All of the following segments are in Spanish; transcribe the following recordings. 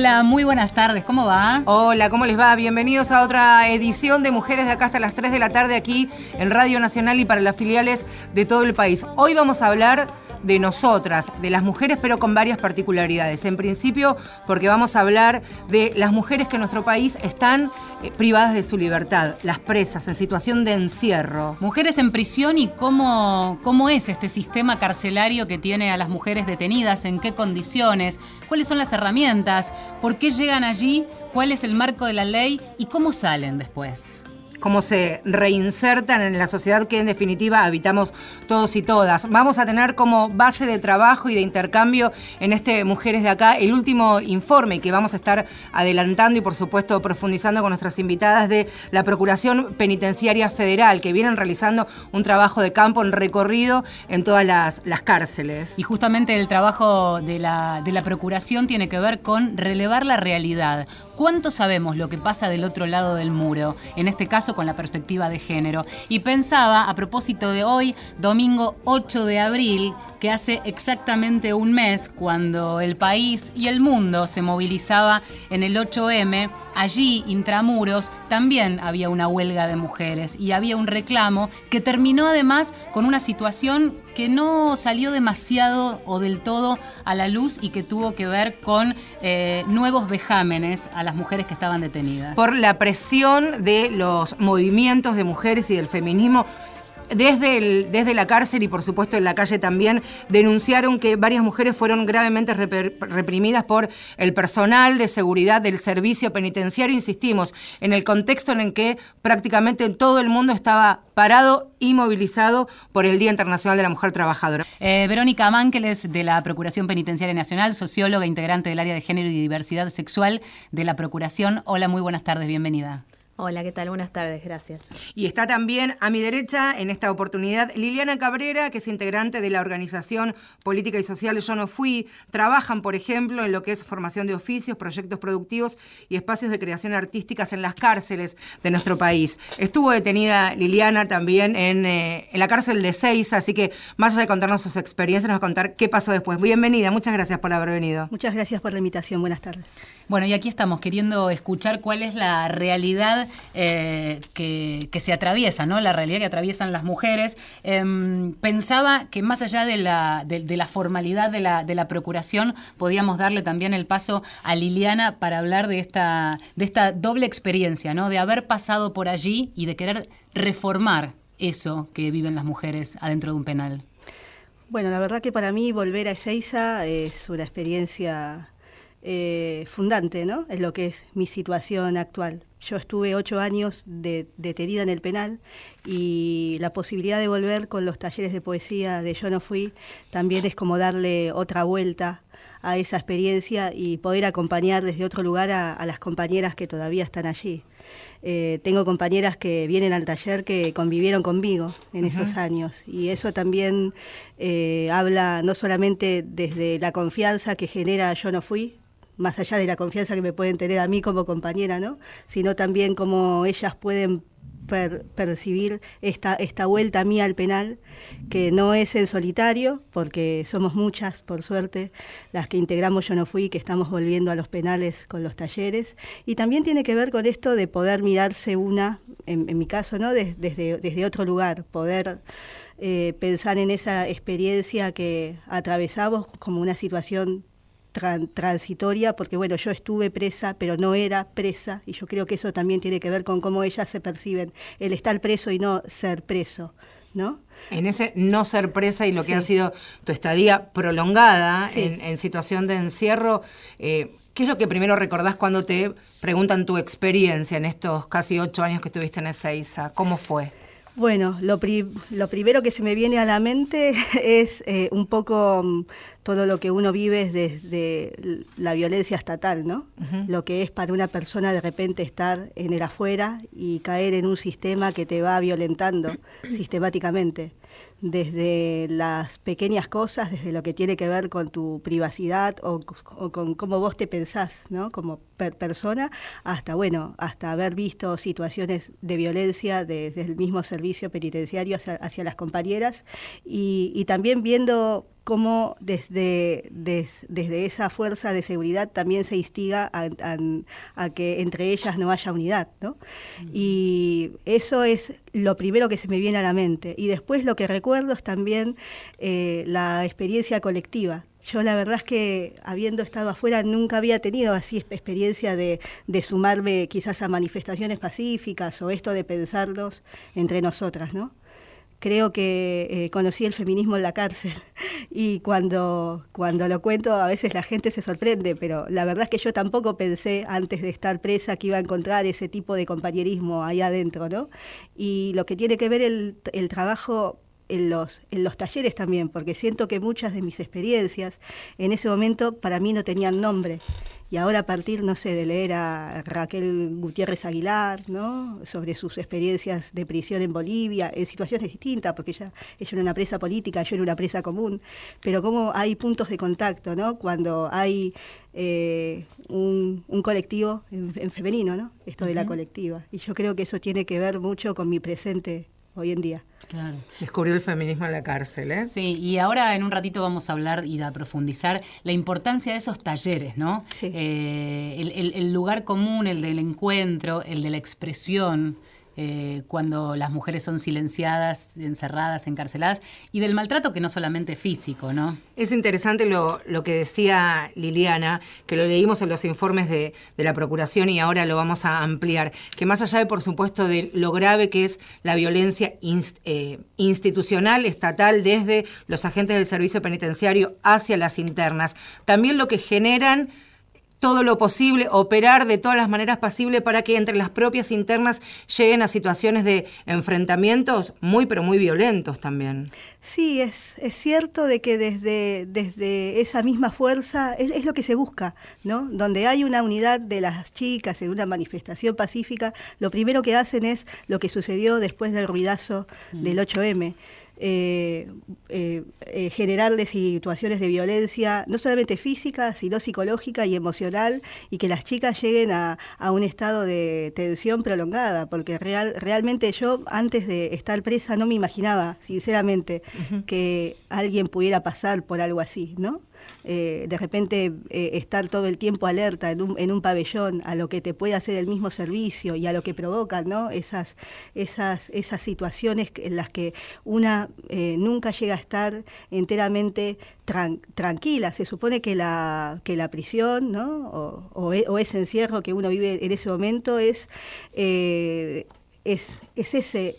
Hola, muy buenas tardes, ¿cómo va? Hola, ¿cómo les va? Bienvenidos a otra edición de Mujeres de acá hasta las 3 de la tarde aquí en Radio Nacional y para las filiales de todo el país. Hoy vamos a hablar de nosotras, de las mujeres, pero con varias particularidades. En principio, porque vamos a hablar de las mujeres que en nuestro país están eh, privadas de su libertad, las presas, en situación de encierro. Mujeres en prisión y cómo, cómo es este sistema carcelario que tiene a las mujeres detenidas, en qué condiciones, cuáles son las herramientas, por qué llegan allí, cuál es el marco de la ley y cómo salen después cómo se reinsertan en la sociedad que en definitiva habitamos todos y todas. Vamos a tener como base de trabajo y de intercambio en este Mujeres de Acá el último informe que vamos a estar adelantando y por supuesto profundizando con nuestras invitadas de la Procuración Penitenciaria Federal, que vienen realizando un trabajo de campo en recorrido en todas las, cárceles. Y justamente el trabajo de la, de la Procuración tiene que ver con relevar la realidad ¿Cuánto sabemos lo que pasa del otro lado del muro? En este caso con la perspectiva de género. Y pensaba, a propósito de hoy, domingo 8 de abril, que hace exactamente un mes, cuando el país y el mundo se movilizaba en el 8M, allí, intramuros, también había una huelga de mujeres y había un reclamo que terminó además con una situación que no salió demasiado o del todo a la luz y que tuvo que ver con eh, nuevos vejámenes a las mujeres que estaban detenidas. Por la presión de los movimientos de mujeres y del feminismo desde, el, desde la cárcel y por supuesto en la calle también denunciaron que varias mujeres fueron gravemente reprimidas por el personal de seguridad del servicio penitenciario. Insistimos, en el contexto en el que prácticamente todo el mundo estaba parado y movilizado por el Día Internacional de la Mujer Trabajadora. Eh, Verónica Mánqueles, de la Procuración Penitenciaria Nacional, socióloga, integrante del área de género y diversidad sexual de la Procuración. Hola, muy buenas tardes, bienvenida. Hola, ¿qué tal? Buenas tardes, gracias. Y está también a mi derecha en esta oportunidad Liliana Cabrera, que es integrante de la organización política y social Yo No Fui. Trabajan, por ejemplo, en lo que es formación de oficios, proyectos productivos y espacios de creación artísticas en las cárceles de nuestro país. Estuvo detenida Liliana también en, eh, en la cárcel de Seis, así que más allá de contarnos sus experiencias, nos va a contar qué pasó después. Bienvenida, muchas gracias por haber venido. Muchas gracias por la invitación, buenas tardes. Bueno, y aquí estamos queriendo escuchar cuál es la realidad eh, que, se atraviesa, ¿no? La realidad que atraviesan las mujeres. Em, pensaba que más allá de la, de, la formalidad de la, de la, procuración, podíamos darle también el paso a Liliana para hablar de esta, de esta doble experiencia, ¿no? De haber pasado por allí y de querer reformar eso que viven las mujeres adentro de un penal. Bueno, la verdad que para mí volver a Ezeiza es una experiencia eh, fundante, ¿no? Es lo que es mi situación actual. Yo estuve ocho años de, detenida en el penal y la posibilidad de volver con los talleres de poesía de Yo no fui también es como darle otra vuelta a esa experiencia y poder acompañar desde otro lugar a, las compañeras que todavía están allí. Eh, tengo compañeras que vienen al taller que convivieron conmigo en esos años y eso también eh, habla no solamente desde la confianza que genera Yo no fui, más allá de la confianza que me pueden tener a mí como compañera, ¿no? sino también cómo ellas pueden percibir esta, esta vuelta mía al penal, que no es en solitario, porque somos muchas, por suerte, las que integramos Yo No Fui, que estamos volviendo a los penales con los talleres, y también tiene que ver con esto de poder mirarse una, en, mi caso, ¿no? desde, desde otro lugar, poder eh, pensar en esa experiencia que atravesamos como una situación transitoria, porque bueno, yo estuve presa, pero no era presa, y yo creo que eso también tiene que ver con cómo ellas se perciben, el estar preso y no ser preso, ¿no? En ese no ser presa y lo que ha sido tu estadía prolongada en, situación de encierro, eh, ¿qué es lo que primero recordás cuando te preguntan tu experiencia en estos casi ocho años que estuviste en Ezeiza? ¿Cómo fue? Bueno, lo, lo, primero que se me viene a la mente es eh, un poco mm, todo lo que uno vive desde la violencia estatal, ¿no? Lo que es para una persona de repente estar en el afuera y caer en un sistema que te va violentando sistemáticamente desde las pequeñas cosas, desde lo que tiene que ver con tu privacidad o, con cómo vos te pensás, ¿no? Como persona, hasta bueno, hasta haber visto situaciones de violencia desde el mismo servicio penitenciario hacia, las compañeras y, también viendo cómo desde, desde esa fuerza de seguridad también se instiga a, que entre ellas no haya unidad. ¿no? Y eso es lo primero que se me viene a la mente. Y después lo que recuerdo es también eh, la experiencia colectiva. Yo la verdad es que habiendo estado afuera nunca había tenido así experiencia de, de, sumarme quizás a manifestaciones pacíficas o esto de pensarlos entre nosotras, ¿no? Creo que eh, conocí el feminismo en la cárcel y cuando, cuando lo cuento a veces la gente se sorprende, pero la verdad es que yo tampoco pensé antes de estar presa que iba a encontrar ese tipo de compañerismo ahí adentro, ¿no? Y lo que tiene que ver el, el trabajo en los, en los talleres también, porque siento que muchas de mis experiencias en ese momento para mí no tenían nombre y ahora a partir, no sé, de leer a Raquel Gutiérrez Aguilar, ¿no? Sobre sus experiencias de prisión en Bolivia, en situaciones distintas, porque ella, ella era una presa política, yo era una presa común, pero cómo hay puntos de contacto, ¿no? Cuando hay eh, un, colectivo en, femenino, ¿no? Esto de la colectiva. Y yo creo que eso tiene que ver mucho con mi presente hoy en día. Claro. Descubrió el feminismo en la cárcel, ¿eh? Sí, y ahora en un ratito vamos a hablar y a profundizar la importancia de esos talleres, ¿no? Sí. Eh, el, lugar común, el del encuentro, el de la expresión. Eh, cuando las mujeres son silenciadas, encerradas, encarceladas, y del maltrato que no solamente físico, ¿no? Es interesante lo, que decía Liliana, que lo leímos en los informes de, la Procuración y ahora lo vamos a ampliar, que más allá de, por supuesto, de lo grave que es la violencia eh, institucional, estatal, desde los agentes del servicio penitenciario hacia las internas, también lo que generan todo lo posible, operar de todas las maneras posibles para que entre las propias internas lleguen a situaciones de enfrentamientos muy, pero muy violentos también. Sí, es, es cierto de que desde, desde esa misma fuerza es, lo que se busca, ¿no? Donde hay una unidad de las chicas en una manifestación pacífica, lo primero que hacen es lo que sucedió después del ruidazo mm. del 8M. Eh, eh, eh, generarles situaciones de violencia, no solamente física, sino psicológica y emocional, y que las chicas lleguen a, un estado de tensión prolongada, porque real, realmente yo antes de estar presa no me imaginaba, sinceramente, que alguien pudiera pasar por algo así, ¿no? Eh, de repente eh, estar todo el tiempo alerta en un, en un, pabellón a lo que te puede hacer el mismo servicio y a lo que provocan ¿no? esas, esas, esas situaciones en las que una eh, nunca llega a estar enteramente tranquila. Se supone que la, que la prisión ¿no? o, o, e, o, ese encierro que uno vive en ese momento es, es, es ese...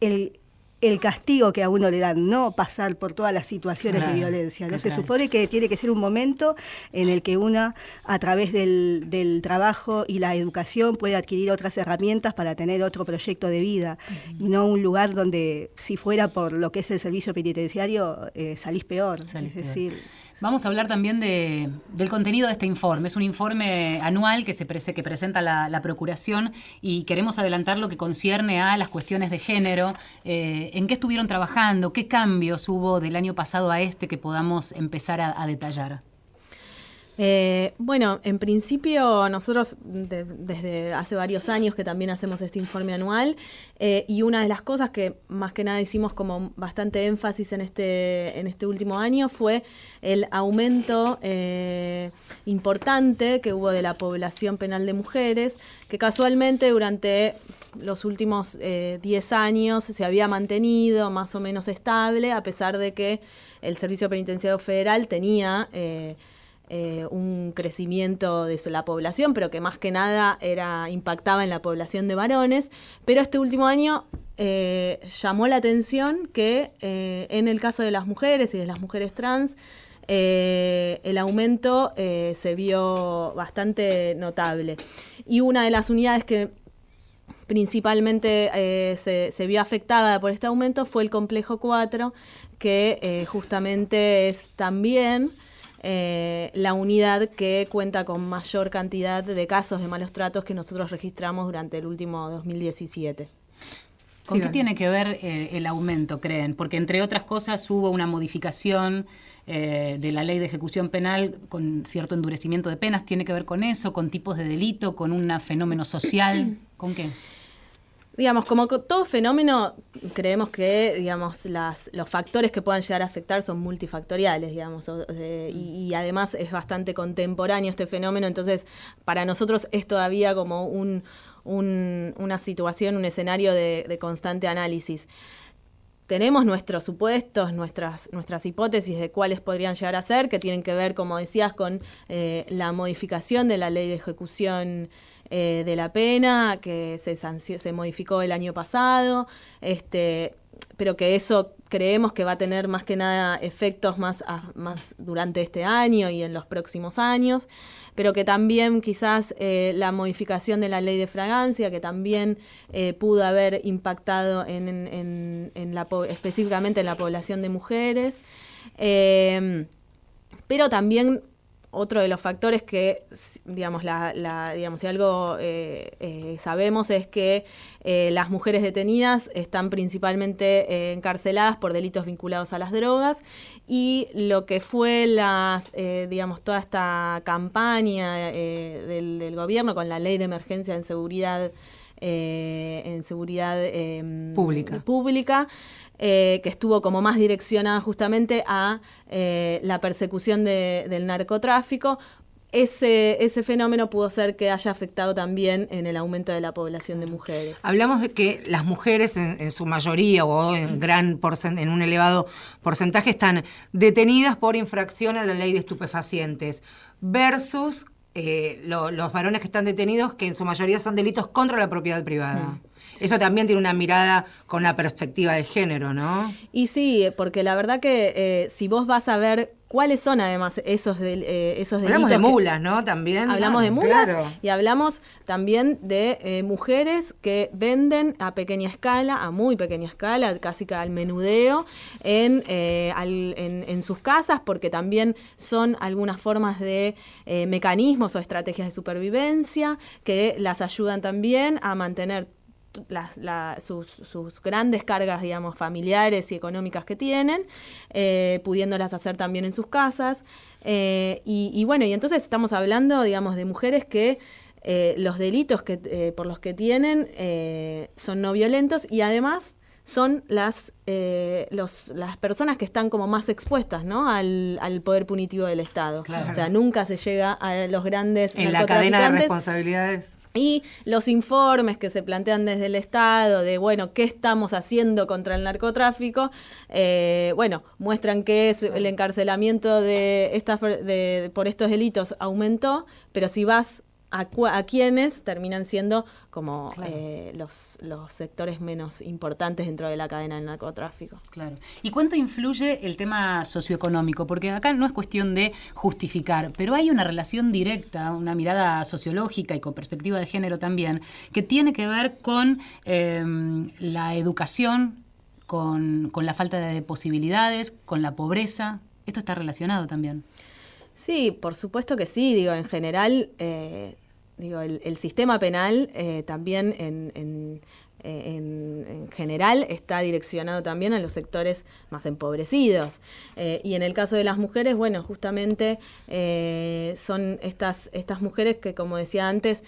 El, el castigo que a uno le dan, no pasar por todas las situaciones de violencia. ¿no? Se supone que tiene que ser un momento en el que una, a través del, trabajo y la educación, puede adquirir otras herramientas para tener otro proyecto de vida y no un lugar donde, si fuera por lo que es el servicio penitenciario, eh, salís peor. es decir. Vamos a hablar también de, del contenido de este informe. Es un informe anual que, se que presenta la, Procuración y queremos adelantar lo que concierne a las cuestiones de género. Eh, ¿En qué estuvieron trabajando? ¿Qué cambios hubo del año pasado a este que podamos empezar a detallar? Eh, bueno, en principio nosotros desde hace varios años que también hacemos este informe anual eh, y una de las cosas que más que nada hicimos como bastante énfasis en este, en este último año fue el aumento eh, importante que hubo de la población penal de mujeres, que casualmente durante los últimos 10 años se había mantenido más o menos estable, a pesar de que el Servicio Penitenciario Federal tenía eh, un crecimiento de la población, pero que más que nada era impactaba en la población de varones. Pero este último año eh, llamó la atención que eh, en el caso de las mujeres y de las mujeres trans, el aumento se vio bastante notable. Y una de las unidades que principalmente se, se, vio afectada por este aumento fue el complejo 4, que justamente es también eh, la unidad que cuenta con mayor cantidad de casos de malos tratos que nosotros registramos durante el último 2017. ¿Con qué tiene que ver eh, el aumento, creen? Porque entre otras cosas hubo una modificación eh, de la ley de ejecución penal con cierto endurecimiento de penas. ¿Tiene que ver con eso, con tipos de delito, con un fenómeno social? ¿Con qué? Digamos, como todo fenómeno, creemos que, digamos, las, los factores que puedan llegar a afectar son multifactoriales, digamos, y, además es bastante contemporáneo este fenómeno, entonces para nosotros es todavía como un, una situación, un escenario de, constante análisis. Tenemos nuestros supuestos, nuestras, nuestras hipótesis de cuáles podrían llegar a ser, que tienen que ver, como decías, con eh, la modificación de la ley de ejecución eh, de la pena, que se, se modificó el año pasado, este, pero que eso creemos que va a tener más que nada efectos más, más durante este año y en los próximos años, pero que también quizás eh, la modificación de la ley de fragancia, que también eh, pudo haber impactado en, en, la, específicamente en la población de mujeres, pero también otro de los factores que, digamos, la, digamos si algo eh, eh, sabemos es que eh, las mujeres detenidas están principalmente encarceladas por delitos vinculados a las drogas y lo que fue las, digamos, toda esta campaña del gobierno con la ley de emergencia en seguridad eh, en seguridad em, pública, pública eh, que estuvo como más direccionada justamente a eh, la persecución del narcotráfico. Ese, ese, fenómeno pudo ser que haya afectado también en el aumento de la población de mujeres. Hablamos de que las mujeres en, su mayoría o en gran en un elevado porcentaje están detenidas por infracción a la ley de estupefacientes versus eh, los varones que están detenidos, que en su mayoría son delitos contra la propiedad privada. Mm, Eso también tiene una mirada con la perspectiva de género, ¿no? Y sí, porque la verdad que eh, si vos vas a ver ¿Cuáles son además esos, de, eh, esos delitos? Hablamos de mulas, ¿no? También. Hablamos de mulas y hablamos también de eh, mujeres que venden a pequeña escala, a muy pequeña escala, casi que al menudeo, en, eh, en, sus casas, porque también son algunas formas de mecanismos o estrategias de supervivencia que las ayudan también a mantener sus, grandes cargas, digamos, familiares y económicas que tienen, eh, pudiéndolas hacer también en sus casas. Eh, y, bueno, y entonces estamos hablando, digamos, de mujeres que eh, los delitos que, por los que tienen son no violentos y además son las, los, las personas que están como más expuestas ¿no? al, poder punitivo del Estado. O sea, nunca se llega a los grandes... En la cadena de responsabilidades. Y los informes que se plantean desde el Estado de, bueno, ¿qué estamos haciendo contra el narcotráfico? Eh, bueno, muestran que es el encarcelamiento de estas, de, por estos delitos aumentó, pero si vas a, quienes terminan siendo como eh, los, los sectores menos importantes dentro de la cadena del narcotráfico. Claro. ¿Y cuánto influye el tema socioeconómico? Porque acá no es cuestión de justificar, pero hay una relación directa, una mirada sociológica y con perspectiva de género también, que tiene que ver con em, la educación, con, con la falta de posibilidades, con la pobreza. Esto está relacionado también. Sí, por supuesto que sí. Digo, en general, eh, digo, el, sistema penal eh, también en, en, general está direccionado también a los sectores más empobrecidos. Eh, y en el caso de las mujeres, bueno, justamente eh, son estas, estas mujeres que, como decía antes,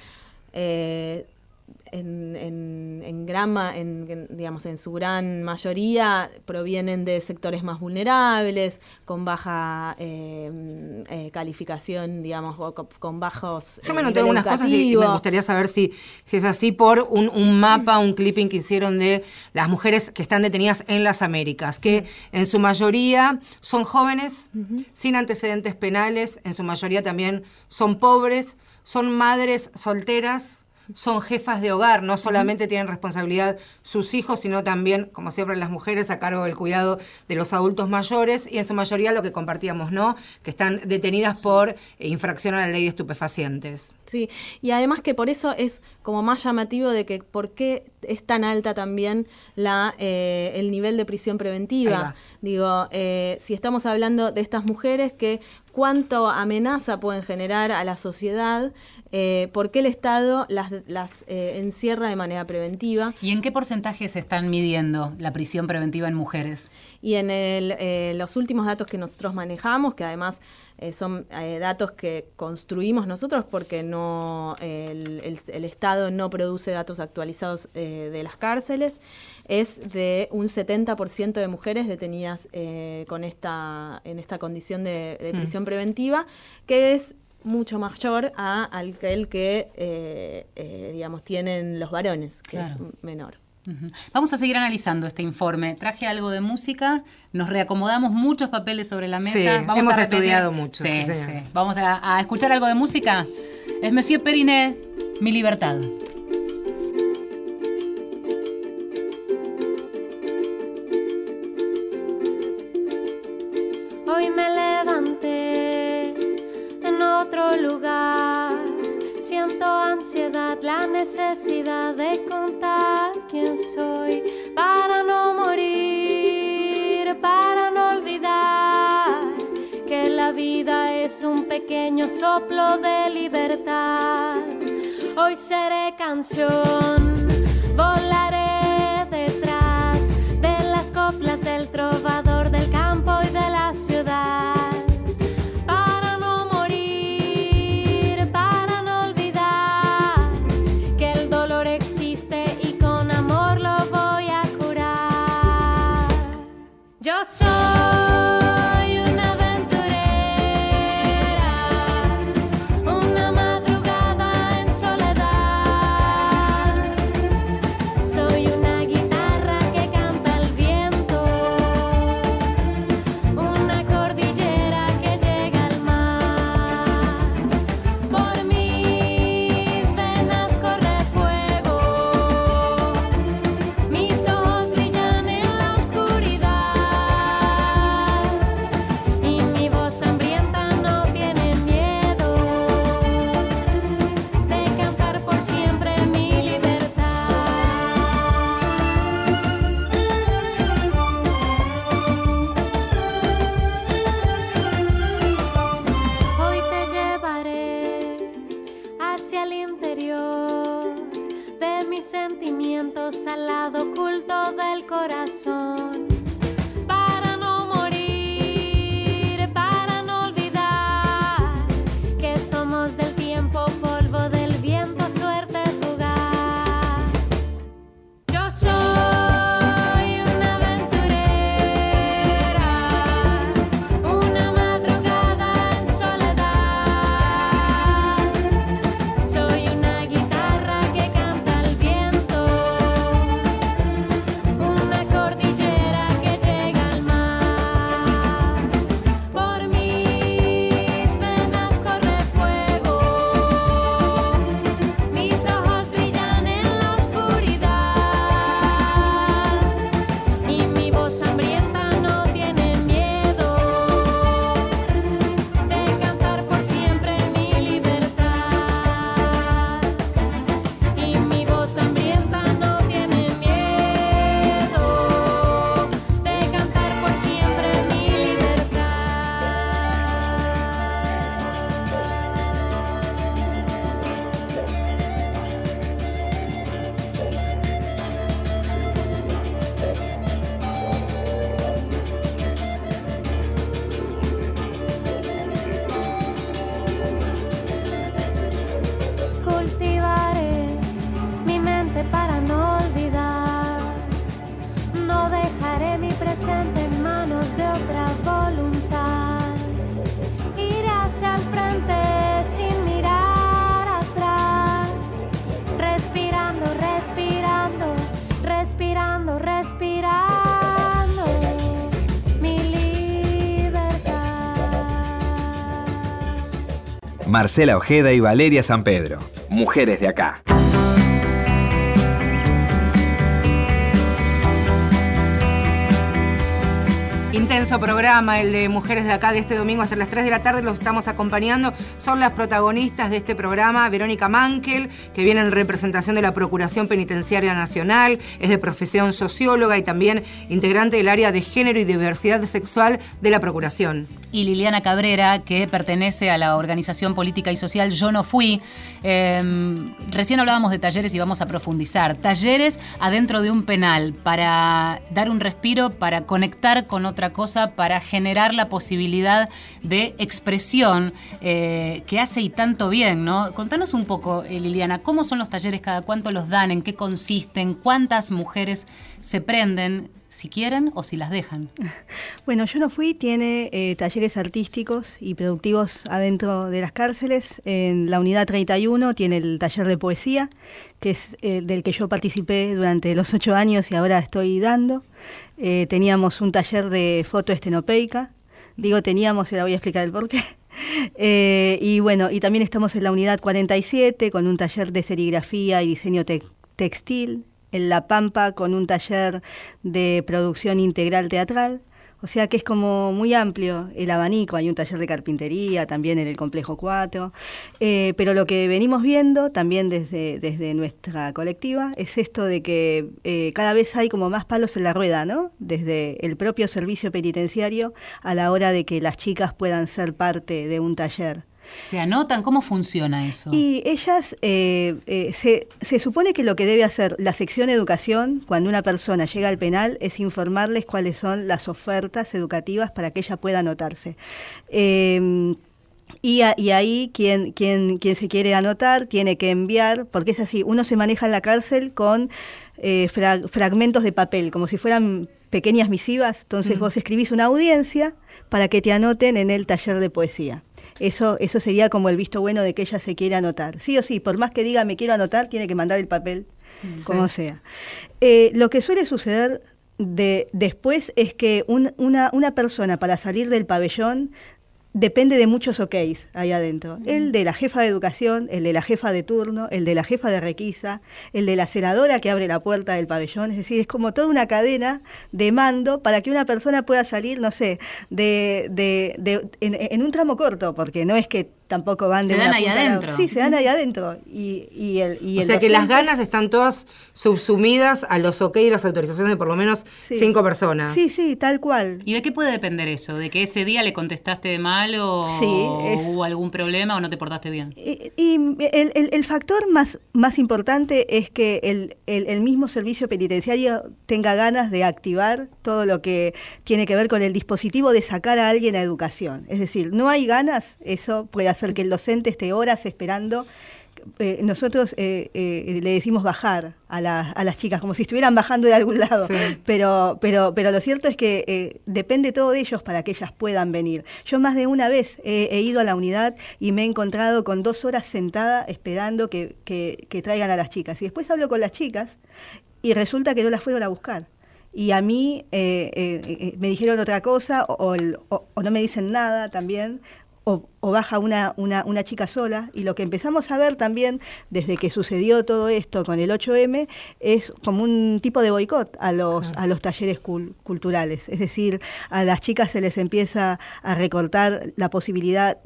en, en, en, en, digamos, en su gran mayoría provienen de sectores más vulnerables, con baja eh, eh, calificación, digamos, con, bajos. Yo me noté algunas cosas y, me gustaría saber si, si es así por un, un, mapa, un clipping que hicieron de las mujeres que están detenidas en las Américas, que en su mayoría son jóvenes, sin antecedentes penales, en su mayoría también son pobres, son madres solteras son jefas de hogar, no solamente tienen responsabilidad sus hijos, sino también, como siempre, las mujeres a cargo del cuidado de los adultos mayores y en su mayoría lo que compartíamos, ¿no? Que están detenidas por infracción a la ley de estupefacientes. Sí, y además que por eso es como más llamativo de que por qué es tan alta también la, eh, el nivel de prisión preventiva. Digo, eh, si estamos hablando de estas mujeres que cuánto amenaza pueden generar a la sociedad, eh, por qué el Estado las, las eh, encierra de manera preventiva. ¿Y en qué porcentaje se están midiendo la prisión preventiva en mujeres? Y en el, los últimos datos que nosotros manejamos, que además son datos que construimos nosotros porque no el, el, Estado no produce datos actualizados de las cárceles, es de un 70% de mujeres detenidas con esta, en esta condición de, mm. prisión preventiva, que es mucho mayor a aquel que, eh, eh, digamos, tienen los varones, que es menor. Vamos a seguir analizando este informe. Traje algo de música, nos reacomodamos muchos papeles sobre la mesa. Vamos hemos estudiado mucho. Sí, Vamos a, a, escuchar algo de música. Es Monsieur Perinet, Mi Libertad. Hoy me levanté en otro lugar. Siento la necesidad de contar quién soy para no morir, para no olvidar que la vida es un pequeño soplo de libertad. Hoy seré canción, volaré detrás de las coplas del trovador Marcela Ojeda y Valeria San Pedro, mujeres de acá. Intenso programa, el de Mujeres de acá de este domingo hasta las 3 de la tarde. Los estamos acompañando. Son las protagonistas de este programa, Verónica Mankel, que viene en representación de la Procuración Penitenciaria Nacional, es de profesión socióloga y también integrante del área de género y diversidad sexual de la Procuración. Y Liliana Cabrera, que pertenece a la organización política y social Yo No Fui. Em, recién hablábamos de talleres y vamos a profundizar. Talleres adentro de un penal para dar un respiro, para conectar con otra cosa, para generar la posibilidad de expresión eh, que hace y tanto bien, ¿no? Contanos un poco, eh, Liliana, ¿cómo son los talleres? ¿Cada cuánto los dan? ¿En qué consisten? ¿Cuántas mujeres se prenden? si quieren o si las dejan. Bueno, yo no fui, tiene eh, talleres artísticos y productivos adentro de las cárceles. En la unidad 31 tiene el taller de poesía, que es del que yo participé durante los ocho años y ahora estoy dando. Eh, teníamos un taller de foto estenopeica. Digo teníamos, y ahora voy a explicar el porqué. Eh, y bueno, y también estamos en la unidad 47 con un taller de serigrafía y diseño textil. En La Pampa con un taller de producción integral teatral. O sea que es como muy amplio el abanico, hay un taller de carpintería también en el complejo 4, eh, pero lo que venimos viendo también desde, desde nuestra colectiva es esto de que eh, cada vez hay como más palos en la rueda, ¿no? Desde el propio servicio penitenciario a la hora de que las chicas puedan ser parte de un taller. ¿Se anotan? ¿Cómo funciona eso? Y ellas, eh, eh, se, se, supone que lo que debe hacer la sección educación cuando una persona llega al penal es informarles cuáles son las ofertas educativas para que ella pueda anotarse. Eh, y, y, ahí quien, quien, quien se quiere anotar tiene que enviar, porque es así, uno se maneja en la cárcel con fragmentos de papel, como si fueran pequeñas misivas, entonces mm. vos escribís una audiencia para que te anoten en el taller de poesía. Eso, eso sería como el visto bueno de que ella se quiere anotar. Sí o sí, por más que diga me quiero anotar, tiene que mandar el papel, mm. como sea. Eh, lo que suele suceder de, después es que una, una persona para salir del pabellón depende de muchos OKs ahí adentro. El de la jefa de educación, el de la jefa de turno, el de la jefa de requisa, el de la ceradora que abre la puerta del pabellón. Es decir, es como toda una cadena de mando para que una persona pueda salir, no sé, de, de, de en, un tramo corto, porque no es que tampoco van de Se dan ahí adentro. Sí, se dan ahí adentro. Y, y el, y o sea que las ganas están todas subsumidas a los OK y las autorizaciones de por lo menos cinco personas. Sí, sí, tal cual. ¿Y de qué puede depender eso? ¿De que ese día le contestaste mal o hubo algún problema o no te portaste bien? Y, el, el, factor más, más importante es que el, el mismo servicio penitenciario tenga ganas de activar todo lo que tiene que ver con el dispositivo de sacar a alguien a educación. Es decir, no hay ganas, eso puede hacer que el docente esté horas esperando. Eh, nosotros eh, eh, le decimos bajar a, a, las chicas, como si estuvieran bajando de algún lado. Pero, pero, pero lo cierto es que depende todo de ellos para que ellas puedan venir. Yo más de una vez he, ido a la unidad y me he encontrado con dos horas sentada esperando que, que, traigan a las chicas. Y después hablo con las chicas y resulta que no las fueron a buscar y a mí me dijeron otra cosa o, o, no me dicen nada también, o, baja una, una, una, chica sola. Y lo que empezamos a ver también desde que sucedió todo esto con el 8M es como un tipo de boicot a los, a los talleres culturales. Es decir, a las chicas se les empieza a recortar la posibilidad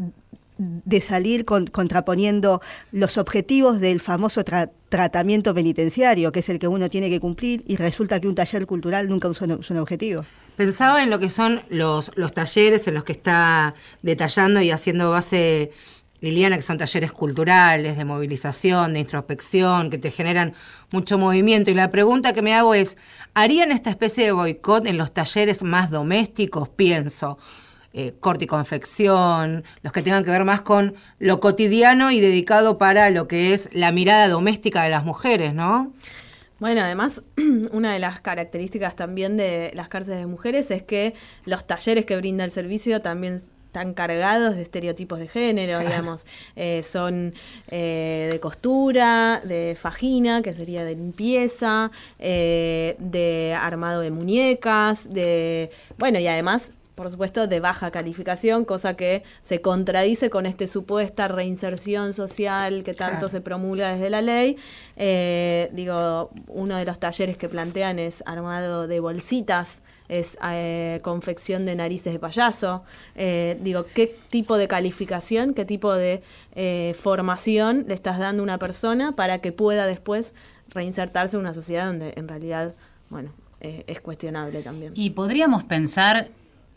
de salir contraponiendo los objetivos del famoso tratamiento penitenciario, que es el que uno tiene que cumplir, y resulta que un taller cultural nunca es un objetivo. Pensaba en lo que son los, los talleres en los que está detallando y haciendo base Liliana, que son talleres culturales, de movilización, de introspección, que te generan mucho movimiento. Y la pregunta que me hago es, ¿harían esta especie de boicot en los talleres más domésticos? Pienso, eh, corte y confección, los que tengan que ver más con lo cotidiano y dedicado para lo que es la mirada doméstica de las mujeres, ¿no? Bueno, además, una de las características también de las cárceles de mujeres es que los talleres que brinda el servicio también están cargados de estereotipos de género, digamos. Eh, son eh, de costura, de fajina, que sería de limpieza, eh, de armado de muñecas, de... Bueno, y además por supuesto, de baja calificación, cosa que se contradice con esta supuesta reinserción social que tanto se promulga desde la ley. Eh, digo, uno de los talleres que plantean es armado de bolsitas, es eh, confección de narices de payaso. Eh, digo, ¿qué tipo de calificación, qué tipo de formación le estás dando a una persona para que pueda después reinsertarse en una sociedad donde en realidad, bueno, es cuestionable también. Y podríamos pensar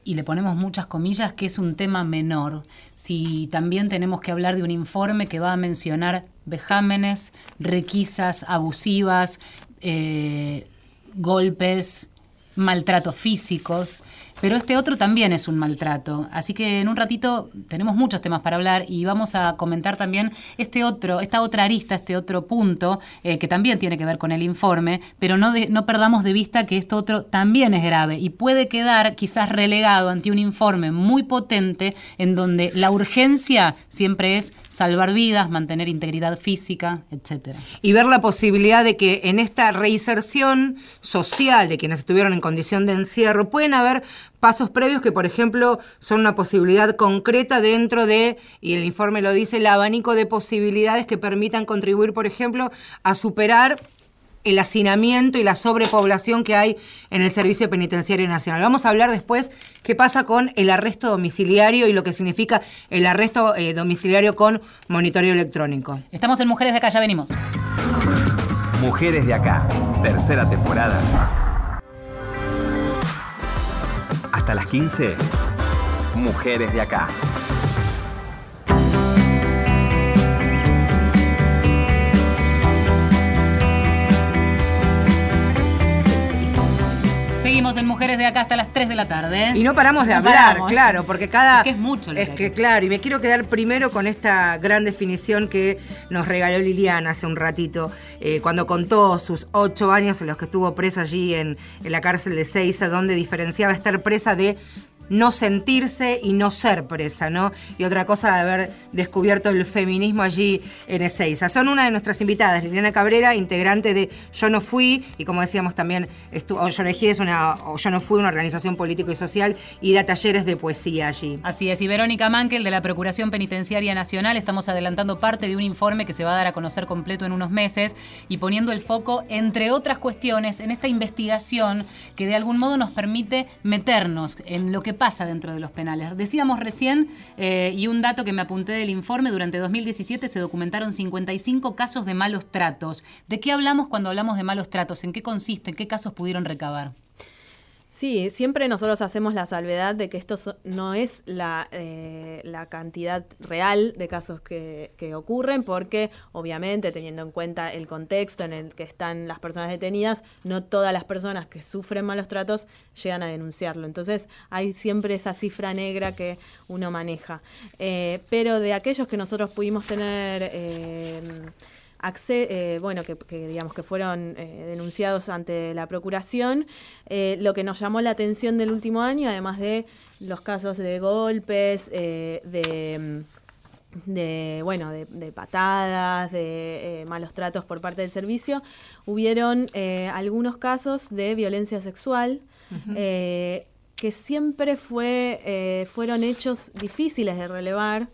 y le ponemos muchas comillas, que es un tema menor. Si también tenemos que hablar de un informe que va a mencionar vejámenes, requisas abusivas, eh, golpes, maltratos físicos, pero este otro también es un maltrato. Así que en un ratito tenemos muchos temas para hablar y vamos a comentar también este otro, esta otra arista, este otro punto eh, que también tiene que ver con el informe, pero no, no perdamos de vista que esto otro también es grave y puede quedar quizás relegado ante un informe muy potente en donde la urgencia siempre es salvar vidas, mantener integridad física, etcétera. Y ver la posibilidad de que en esta reinserción social de quienes estuvieron en condición de encierro pueden haber pasos previos que, por ejemplo, son una posibilidad concreta dentro de, y el informe lo dice, el abanico de posibilidades que permitan contribuir, por ejemplo, a superar el hacinamiento y la sobrepoblación que hay en el Servicio Penitenciario Nacional. Vamos a hablar después qué pasa con el arresto domiciliario y lo que significa el arresto eh, domiciliario con monitoreo electrónico. Estamos en Mujeres de Acá, ya venimos. Mujeres de Acá, tercera temporada. Hasta las 15, Mujeres de Acá. Seguimos en Mujeres de Acá hasta las 3 de la tarde. Y no paramos de hablar, claro, porque cada... Es que es mucho lo Es que, claro, y me quiero quedar primero con esta gran definición que nos regaló Liliana hace un ratito, eh, cuando contó sus ocho años en los que estuvo presa allí en, en la cárcel de Seiza, donde diferenciaba estar presa de no sentirse y no ser presa, ¿no? Y otra cosa de haber descubierto el feminismo allí en Ezeiza. Son una de nuestras invitadas, Liliana Cabrera, integrante de Yo No Fui, y como decíamos también, estuvo, Yo Elegí es una, o Yo No Fui, una organización político y social, y da talleres de poesía allí. Así es, y Verónica Mankel de la Procuración Penitenciaria Nacional, estamos adelantando parte de un informe que se va a dar a conocer completo en unos meses, y poniendo el foco, entre otras cuestiones, en esta investigación que de algún modo nos permite meternos en lo que pasa dentro de los penales. Decíamos recién, eh, y un dato que me apunté del informe, durante 2017 se documentaron 55 casos de malos tratos. ¿De qué hablamos cuando hablamos de malos tratos? ¿En qué consiste? ¿En qué casos pudieron recabar? Sí, siempre nosotros hacemos la salvedad de que esto no es la, eh, la cantidad real de casos que, ocurren, porque obviamente teniendo en cuenta el contexto en el que están las personas detenidas, no todas las personas que sufren malos tratos llegan a denunciarlo. Entonces hay siempre esa cifra negra que uno maneja. Eh, pero de aquellos que nosotros pudimos tener... Eh, eh, bueno, que, digamos que fueron eh, denunciados ante la Procuración. Eh, lo que nos llamó la atención del último año, además de los casos de golpes, de de bueno de, patadas de malos tratos por parte del servicio hubieron algunos casos de violencia sexual que siempre fue fueron hechos difíciles de relevar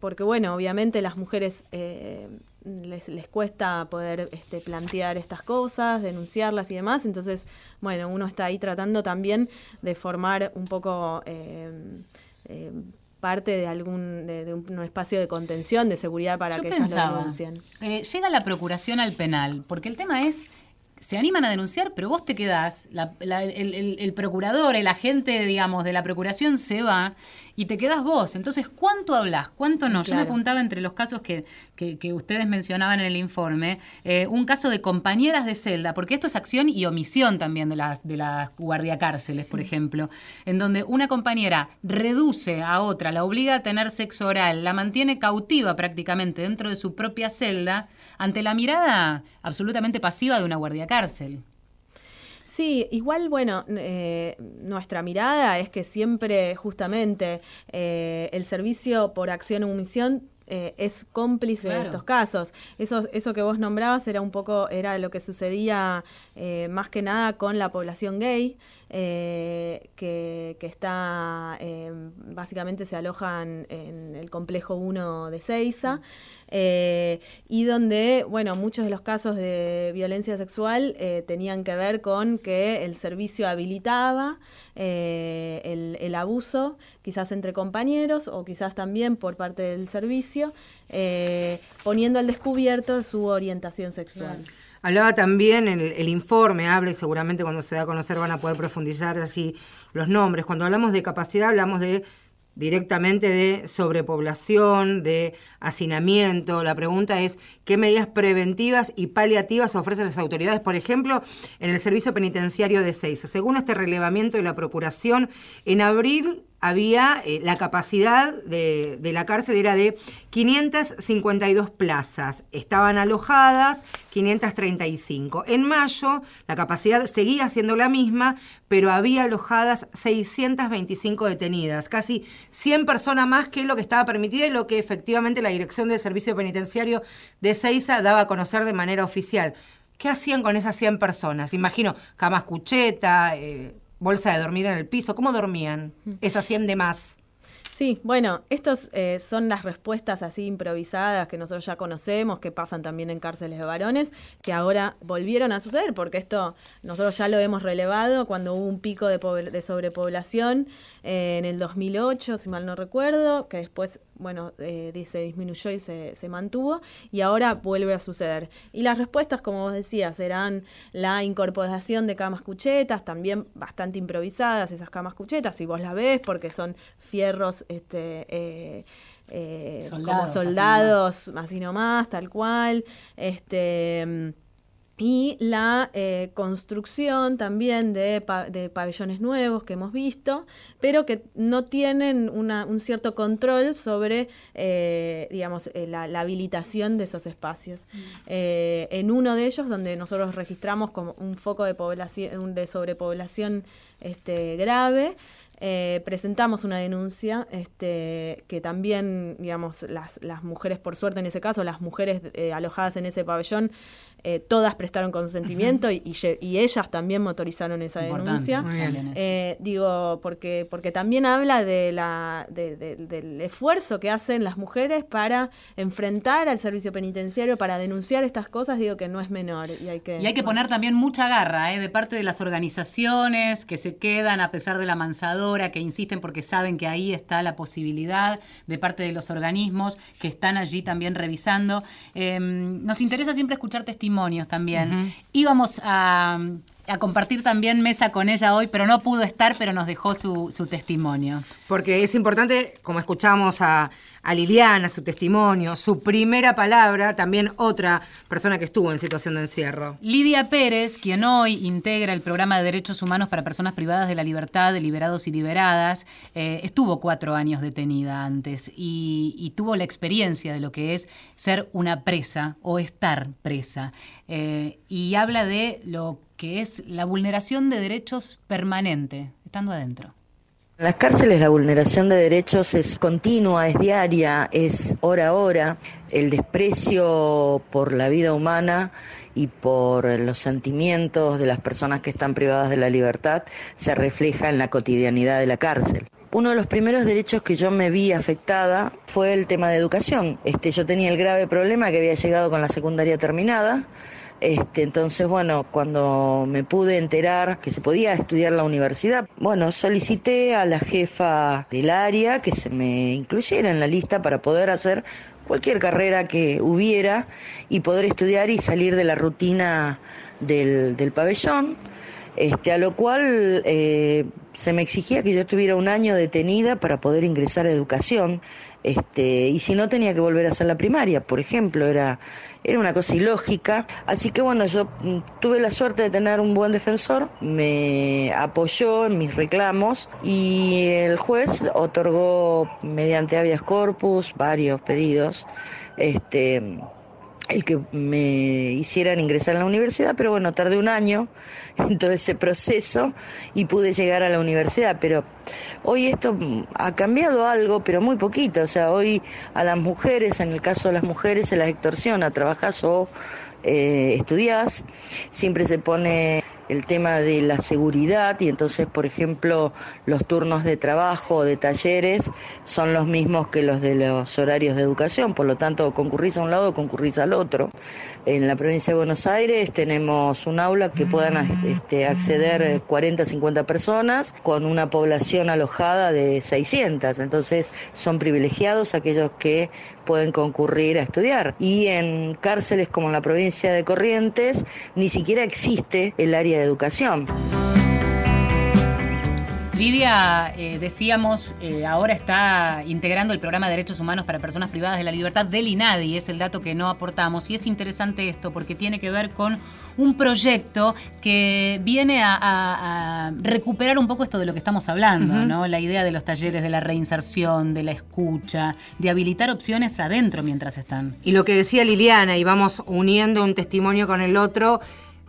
porque bueno, obviamente las mujeres eh, les, les, cuesta poder este, plantear estas cosas, denunciarlas y demás, entonces, bueno, uno está ahí tratando también de formar un poco... Eh, eh, parte de algún de, un, espacio de contención, de seguridad para que ellas lo denuncien. llega la procuración al penal, porque el tema es se animan a denunciar, pero vos te quedás, el, procurador, el agente, digamos, de la procuración se va y te quedás vos. Entonces, ¿cuánto hablas? ¿Cuánto no? Yo me apuntaba entre los casos que, que, ustedes mencionaban en el informe, eh, un caso de compañeras de celda, porque esto es acción y omisión también de las, de las guardiacárceles, por ejemplo, en donde una compañera reduce a otra, la obliga a tener sexo oral, la mantiene cautiva prácticamente dentro de su propia celda, ante la mirada absolutamente pasiva de una guardia cárcel. Sí, igual, bueno, eh, nuestra mirada es que siempre justamente eh, el servicio por acción o omisión eh, es cómplice de estos casos. Eso, eso que vos nombrabas era un poco, era lo que sucedía eh, más que nada con la población gay, eh, que, que, está, básicamente se alojan en el complejo 1 de Ceiza, y donde, bueno, muchos de los casos de violencia sexual tenían que ver con que el servicio habilitaba el, el abuso, quizás entre compañeros o quizás también por parte del servicio eh, poniendo al descubierto su orientación sexual. Hablaba también el, el informe, habla y seguramente cuando se da a conocer van a poder profundizar así los nombres. Cuando hablamos de capacidad hablamos de directamente de sobrepoblación, de hacinamiento. La pregunta es, ¿qué medidas preventivas y paliativas ofrecen las autoridades, por ejemplo, en el servicio penitenciario de Seiza? Según este relevamiento de la Procuración, en abril había eh, la capacidad de, la cárcel era de 552 plazas, estaban alojadas 535. En mayo la capacidad seguía siendo la misma, pero había alojadas 625 detenidas, casi 100 personas más que lo que estaba permitido y lo que efectivamente la Dirección del Servicio Penitenciario de Ceiza daba a conocer de manera oficial. ¿Qué hacían con esas 100 personas? Imagino camas cucheta, eh, bolsa de dormir en el piso. ¿Cómo dormían esas 100 de más? Sí, bueno, estas eh, son las respuestas así improvisadas que nosotros ya conocemos, que pasan también en cárceles de varones, que ahora volvieron a suceder, porque esto nosotros ya lo hemos relevado cuando hubo un pico de, de sobrepoblación eh, en el 2008, si mal no recuerdo, que después bueno, eh, se disminuyó y se, se, mantuvo, y ahora vuelve a suceder. Y las respuestas, como vos decías, serán la incorporación de camas cuchetas, también bastante improvisadas esas camas cuchetas, si vos las ves, porque son fierros este, eh, eh, como soldados, así nomás, tal cual. Este y la eh, construcción también de, pabellones nuevos que hemos visto, pero que no tienen un cierto control sobre, eh, digamos, eh, la, habilitación de esos espacios. Mm. en uno de ellos, donde nosotros registramos como un foco de, población, de sobrepoblación este, grave, presentamos una denuncia este, que también, digamos, las, las, mujeres, por suerte en ese caso, las mujeres alojadas en ese pabellón, eh, todas prestaron consentimiento y, ellas también motorizaron esa denuncia. Eh, digo, porque, porque también habla de la, del esfuerzo que hacen las mujeres para enfrentar al servicio penitenciario, para denunciar estas cosas, digo que no es menor. Y hay que, y hay que poner también mucha garra ¿eh? de parte de las organizaciones que se quedan a pesar de la mansadora, que insisten porque saben que ahí está la posibilidad, de parte de los organismos que están allí también revisando. Em, nos interesa siempre escuchar testimonios también. Íbamos a, compartir también mesa con ella hoy, pero no pudo estar, pero nos dejó su, su testimonio. Porque es importante, como escuchamos a, a Liliana, su testimonio, su primera palabra, también otra persona que estuvo en situación de encierro. Lidia Pérez, quien hoy integra el programa de derechos humanos para personas privadas de la libertad, de liberados y liberadas, eh, estuvo cuatro años detenida antes y, tuvo la experiencia de lo que es ser una presa o estar presa. Eh, y habla de lo que es la vulneración de derechos permanente, estando adentro. En las cárceles la vulneración de derechos es continua, es diaria, es hora a hora. El desprecio por la vida humana y por los sentimientos de las personas que están privadas de la libertad se refleja en la cotidianidad de la cárcel. Uno de los primeros derechos que yo me vi afectada fue el tema de educación. Este, yo tenía el grave problema que había llegado con la secundaria terminada este, entonces, bueno, cuando me pude enterar que se podía estudiar la universidad, bueno, solicité a la jefa del área que se me incluyera en la lista para poder hacer cualquier carrera que hubiera y poder estudiar y salir de la rutina del, del pabellón. Este, a lo cual eh, se me exigía que yo estuviera un año detenida para poder ingresar a educación. Este, y si no tenía que volver a hacer la primaria, por ejemplo, era, era una cosa ilógica. Así que bueno, yo mm, tuve la suerte de tener un buen defensor, me apoyó en mis reclamos y el juez otorgó mediante habeas corpus varios pedidos. Este, el que me hicieran ingresar a la universidad, pero bueno, tardé un año en todo ese proceso y pude llegar a la universidad, pero hoy esto ha cambiado algo, pero muy poquito, o sea, hoy a las mujeres, en el caso de las mujeres, se las extorsiona, trabajás o eh, estudiás, siempre se pone el tema de la seguridad y entonces, por ejemplo, los turnos de trabajo o de talleres son los mismos que los de los horarios de educación, por lo tanto, concurrís a un lado concurrís al otro. En la provincia de Buenos Aires tenemos un aula que puedan este, acceder 40, 50 personas con una población alojada de 600, entonces son privilegiados aquellos que pueden concurrir a estudiar. Y en cárceles como en la provincia de Corrientes ni siquiera existe el área de educación. Lidia, eh, decíamos, eh, ahora está integrando el programa de Derechos Humanos para Personas Privadas de la Libertad del INADI, es el dato que no aportamos. Y es interesante esto porque tiene que ver con un proyecto que viene a, recuperar un poco esto de lo que estamos hablando, ¿no? La idea de los talleres de la reinserción, de la escucha, de habilitar opciones adentro mientras están. Y lo que decía Liliana, y vamos uniendo un testimonio con el otro,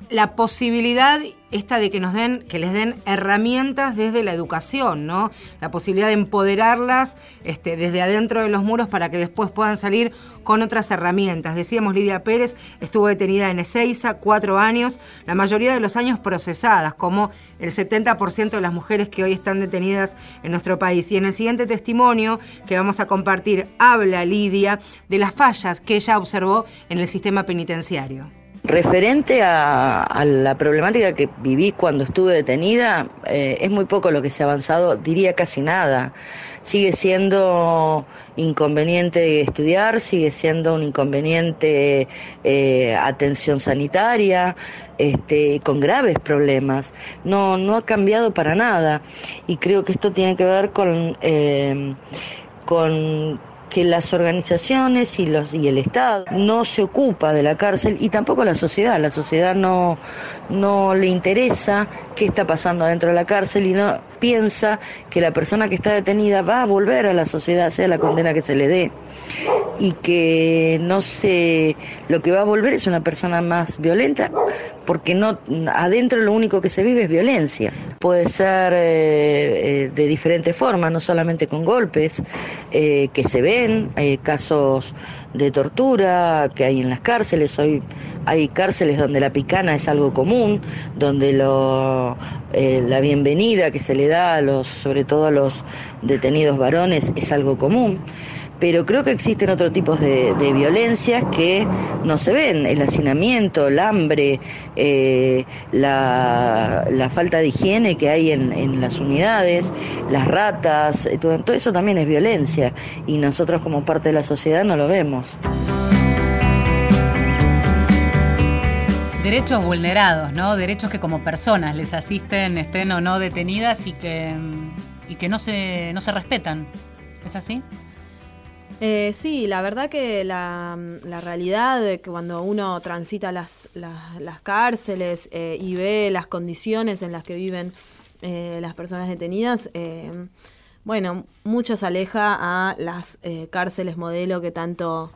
la posibilidad esta de que nos den, que les den herramientas desde la educación, ¿no? La posibilidad de empoderarlas este, desde adentro de los muros para que después puedan salir con otras herramientas. Decíamos, Lidia Pérez estuvo detenida en Ezeiza cuatro años, la mayoría de los años procesadas, como el 70% de las mujeres que hoy están detenidas en nuestro país. Y en el siguiente testimonio que vamos a compartir, habla Lidia de las fallas que ella observó en el sistema penitenciario. Referente a, la problemática que viví cuando estuve detenida, eh, es muy poco lo que se ha avanzado, diría casi nada. Sigue siendo inconveniente estudiar, sigue siendo un inconveniente eh, atención sanitaria, este, con graves problemas. No, no ha cambiado para nada. Y creo que esto tiene que ver con, eh, con que las organizaciones y los y el Estado no se ocupa de la cárcel y tampoco la sociedad. La sociedad no, no le interesa qué está pasando dentro de la cárcel y no piensa que la persona que está detenida va a volver a la sociedad, sea la condena que se le dé. Y que no se lo que va a volver es una persona más violenta, porque no adentro lo único que se vive es violencia. Puede ser eh, eh, de diferentes formas, no solamente con golpes eh, que se ven, hay casos de tortura que hay en las cárceles, hoy hay cárceles donde la picana es algo común, donde lo, la bienvenida que se le da a los, sobre todo a los detenidos varones es algo común pero creo que existen otros tipos de, violencias que no se ven, el hacinamiento, el hambre, eh, la, falta de higiene que hay en, las unidades, las ratas, eh, todo, todo eso también es violencia y nosotros como parte de la sociedad no lo vemos. derechos vulnerados, ¿no? Derechos que como personas les asisten, estén o no detenidas y que, y que no, se, no se respetan. ¿Es así? Eh, sí, la verdad que la, realidad de que cuando uno transita las, cárceles eh, y ve las condiciones en las que viven eh, las personas detenidas, bueno, mucho se aleja a las cárceles modelo que tanto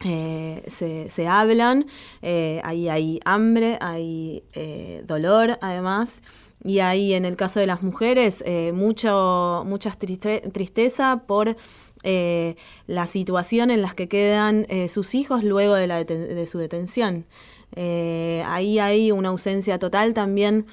se, se, hablan. ahí hay hambre, hay dolor además. Y ahí en el caso de las mujeres, mucho, mucha tristeza por eh, la situación en la que quedan eh, sus hijos luego de, su detención. Eh, ahí hay una ausencia total también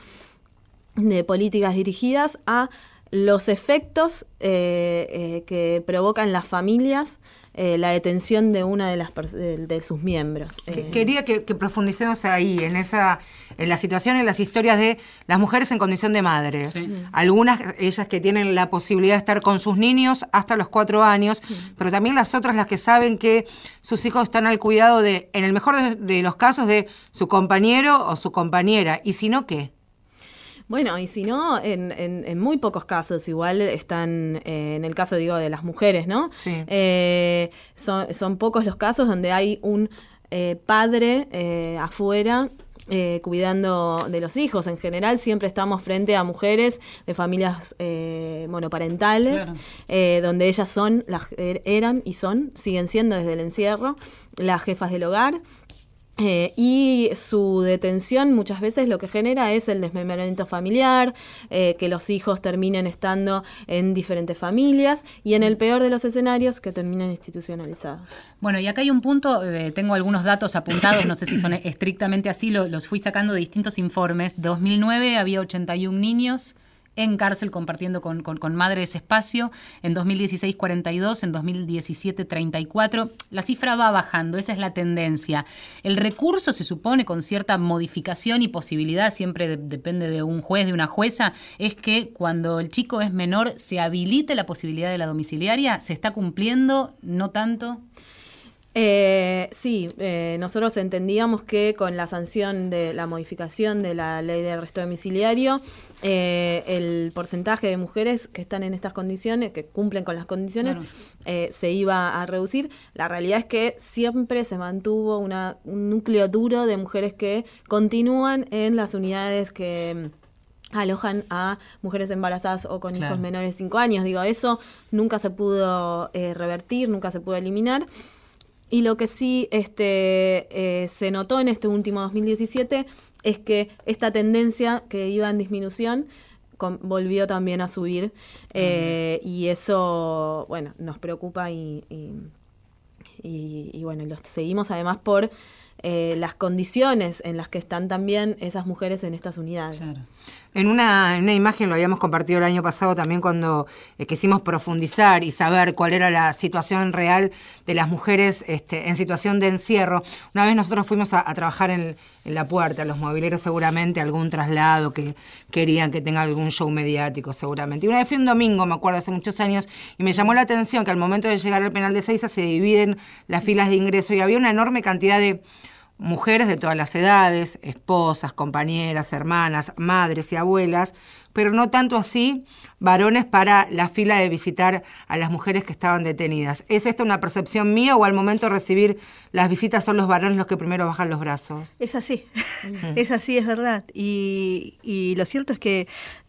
de políticas dirigidas a los efectos que provocan las familias eh, la detención de una de las de, sus miembros. Eh, quería que, profundicemos ahí, en esa, en la situación, en las historias de las mujeres en condición de madre. Algunas, ellas que tienen la posibilidad de estar con sus niños hasta los cuatro años, pero también las otras las que saben que sus hijos están al cuidado de, en el mejor de los casos, de su compañero o su compañera. Y si no, ¿qué? Bueno, y si no, en, en, muy pocos casos, igual están, eh, en el caso, digo, de las mujeres, ¿no? Sí. Eh, son, son, pocos los casos donde hay un eh, padre afuera eh, cuidando de los hijos. En general siempre estamos frente a mujeres de familias eh, monoparentales, eh, donde ellas son, las, er, eran y son, siguen siendo desde el encierro, las jefas del hogar. Eh, y su detención muchas veces lo que genera es el desmembramiento familiar, eh, que los hijos terminen estando en diferentes familias y en el peor de los escenarios que terminen institucionalizados. Bueno, y acá hay un punto, eh, tengo algunos datos apuntados, no sé si son estrictamente así, lo, los fui sacando de distintos informes. 2009 había 81 niños en cárcel compartiendo con, con, madre ese espacio. En 2016 42, en 2017 34. La cifra va bajando, esa es la tendencia. El recurso se supone con cierta modificación y posibilidad, siempre depende de un juez, de una jueza, es que cuando el chico es menor se habilite la posibilidad de la domiciliaria. ¿Se está cumpliendo? ¿No tanto? Eh, sí, eh, nosotros entendíamos que con la sanción de la modificación de la ley de arresto domiciliario, eh, el porcentaje de mujeres que están en estas condiciones, que cumplen con las condiciones, eh, se iba a reducir. La realidad es que siempre se mantuvo una, un núcleo duro de mujeres que continúan en las unidades que alojan a mujeres embarazadas o con hijos menores de 5 años. Digo, eso nunca se pudo revertir, nunca se pudo eliminar. Y lo que sí este, eh, se notó en este último 2017 es que esta tendencia que iba en disminución volvió también a subir. Eh, y eso, bueno, nos preocupa y, y, bueno, lo seguimos además por eh, las condiciones en las que están también esas mujeres en estas unidades. En una, en una imagen lo habíamos compartido el año pasado también cuando eh, quisimos profundizar y saber cuál era la situación real de las mujeres este, en situación de encierro. Una vez nosotros fuimos a, trabajar en, la puerta, los mobileros seguramente, algún traslado que querían que tenga algún show mediático seguramente. Y una vez fui un domingo, me acuerdo, hace muchos años, y me llamó la atención que al momento de llegar al penal de Seiza se dividen las filas de ingreso y había una enorme cantidad de mujeres de todas las edades, esposas, compañeras, hermanas, madres y abuelas, pero no tanto así varones para la fila de visitar a las mujeres que estaban detenidas. ¿Es esta una percepción mía o al momento de recibir las visitas son los varones los que primero bajan los brazos? Es así, es así, es verdad. Y, y lo cierto es que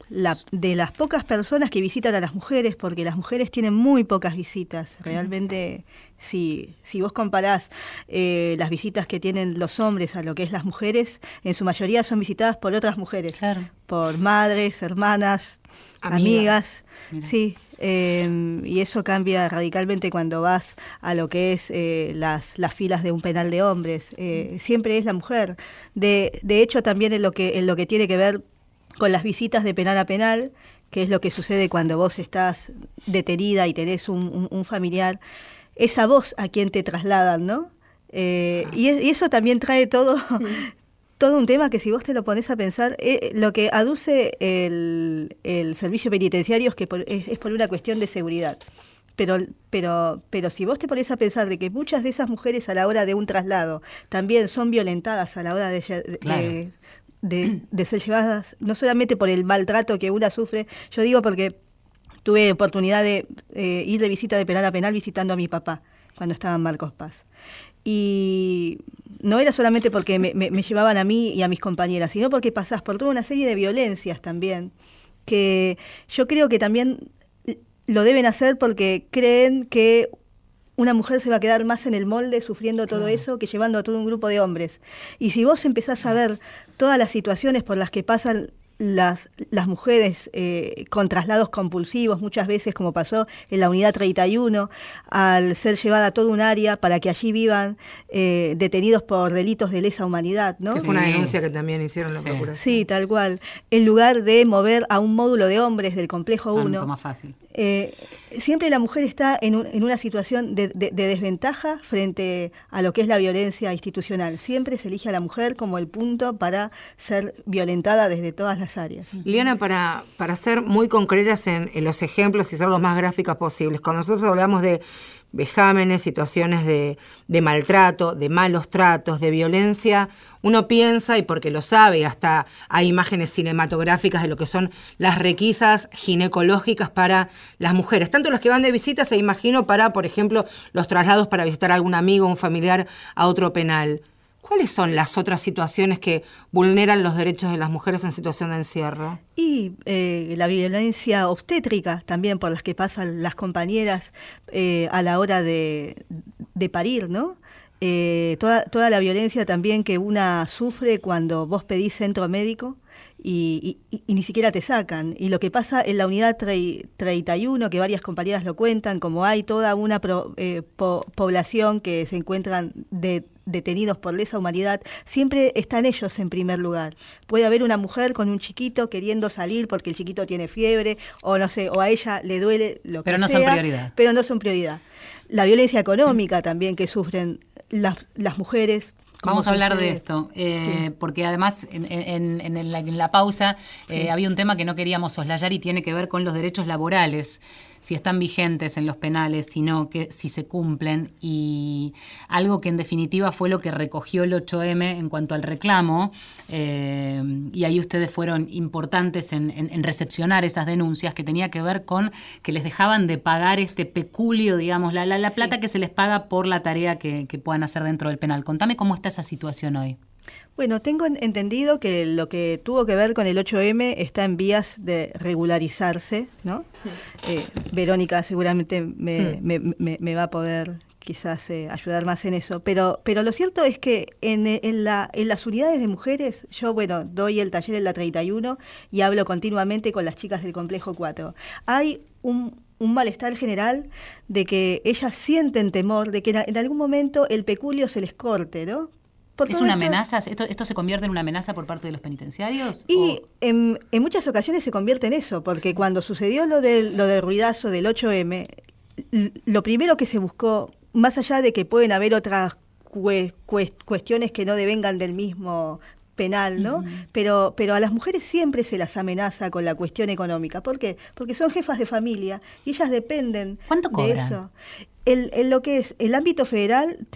la, de las pocas personas que visitan a las mujeres, porque las mujeres tienen muy pocas visitas. Realmente, si, si vos comparás eh, las visitas que tienen los hombres a lo que es las mujeres, en su mayoría son visitadas por otras mujeres, por madres, hermanas, amigas. Sí, em, y eso cambia radicalmente cuando vas a lo que es eh, las, las filas de un penal de hombres. Eh, siempre es la mujer. De, de hecho, también en lo que, en lo que tiene que ver con las visitas de penal a penal, que es lo que sucede cuando vos estás detenida y tenés un, familiar, es a vos a quien te trasladan, ¿no? Eh, ah. y, eso también trae todo, todo un tema que si vos te lo pones a pensar, eh, lo que aduce el, servicio penitenciario es que es, por una cuestión de seguridad. Pero, pero, pero si vos te pones a pensar de que muchas de esas mujeres a la hora de un traslado también son violentadas a la hora de, de, ser llevadas, no solamente por el maltrato que una sufre, yo digo porque tuve oportunidad de eh, ir de visita de penal a penal visitando a mi papá cuando estaba en Marcos Paz. Y no era solamente porque me, me, llevaban a mí y a mis compañeras, sino porque pasás por toda una serie de violencias también, que yo creo que también lo deben hacer porque creen que una mujer se va a quedar más en el molde sufriendo todo eso que llevando a todo un grupo de hombres. Y si vos empezás a ver todas las situaciones por las que pasan las, las mujeres eh, con traslados compulsivos, muchas veces como pasó en la unidad 31, al ser llevada a todo un área para que allí vivan eh, detenidos por delitos de lesa humanidad. ¿no? fue una denuncia que también hicieron la sí. Sí, tal cual. En lugar de mover a un módulo de hombres del complejo 1. más fácil. Eh, siempre la mujer está en, en una situación de, de, desventaja frente a lo que es la violencia institucional. Siempre se elige a la mujer como el punto para ser violentada desde todas las áreas. Liana, para, para ser muy concretas en, los ejemplos y ser lo más gráficas posibles, cuando nosotros hablamos de vejámenes, situaciones de, maltrato, de malos tratos, de violencia, uno piensa, y porque lo sabe, hasta hay imágenes cinematográficas de lo que son las requisas ginecológicas para las mujeres, tanto las que van de visita, se imagino, para, por ejemplo, los traslados para visitar a algún amigo, un familiar a otro penal. ¿Cuáles son las otras situaciones que vulneran los derechos de las mujeres en situación de encierro? Y eh, la violencia obstétrica también por las que pasan las compañeras eh, a la hora de, de parir, ¿no? Eh, toda, toda la violencia también que una sufre cuando vos pedís centro médico y, ni siquiera te sacan. Y lo que pasa en la unidad 31, que varias compañeras lo cuentan, como hay toda una eh, población que se encuentran detenidos por lesa humanidad, siempre están ellos en primer lugar. Puede haber una mujer con un chiquito queriendo salir porque el chiquito tiene fiebre o no sé, o a ella le duele lo que Pero no son prioridad. Pero no son prioridad. La violencia económica también que sufren las, las mujeres Vamos a hablar de esto, eh, porque además en, la, pausa eh, había un tema que no queríamos soslayar y tiene que ver con los derechos laborales si están vigentes en los penales, sino que si se cumplen y algo que en definitiva fue lo que recogió el 8M en cuanto al reclamo eh, y ahí ustedes fueron importantes en, recepcionar esas denuncias que tenía que ver con que les dejaban de pagar este peculio, digamos, la, la, plata que se les paga por la tarea que, que puedan hacer dentro del penal. Contame cómo está esa situación hoy. Bueno, tengo entendido que lo que tuvo que ver con el 8M está en vías de regularizarse, ¿no? Eh, Verónica seguramente me, me, va a poder quizás eh, ayudar más en eso, pero, pero lo cierto es que en, en, la, en las unidades de mujeres, yo, bueno, doy el taller en la 31 y hablo continuamente con las chicas del complejo 4. Hay un, un malestar general de que ellas sienten temor de que en algún momento el peculio se les corte, ¿no? ¿Es una amenaza? ¿Esto, ¿Esto se convierte en una amenaza por parte de los penitenciarios? Y en, muchas ocasiones se convierte en eso, porque cuando sucedió lo del, lo del ruidazo del 8M, lo primero que se buscó, más allá de que pueden haber otras cuestiones que no devengan del mismo penal, ¿no? pero, pero a las mujeres siempre se las amenaza con la cuestión económica. ¿Por qué? Porque son jefas de familia y ellas dependen ¿Cuánto de eso. En lo que es el ámbito federal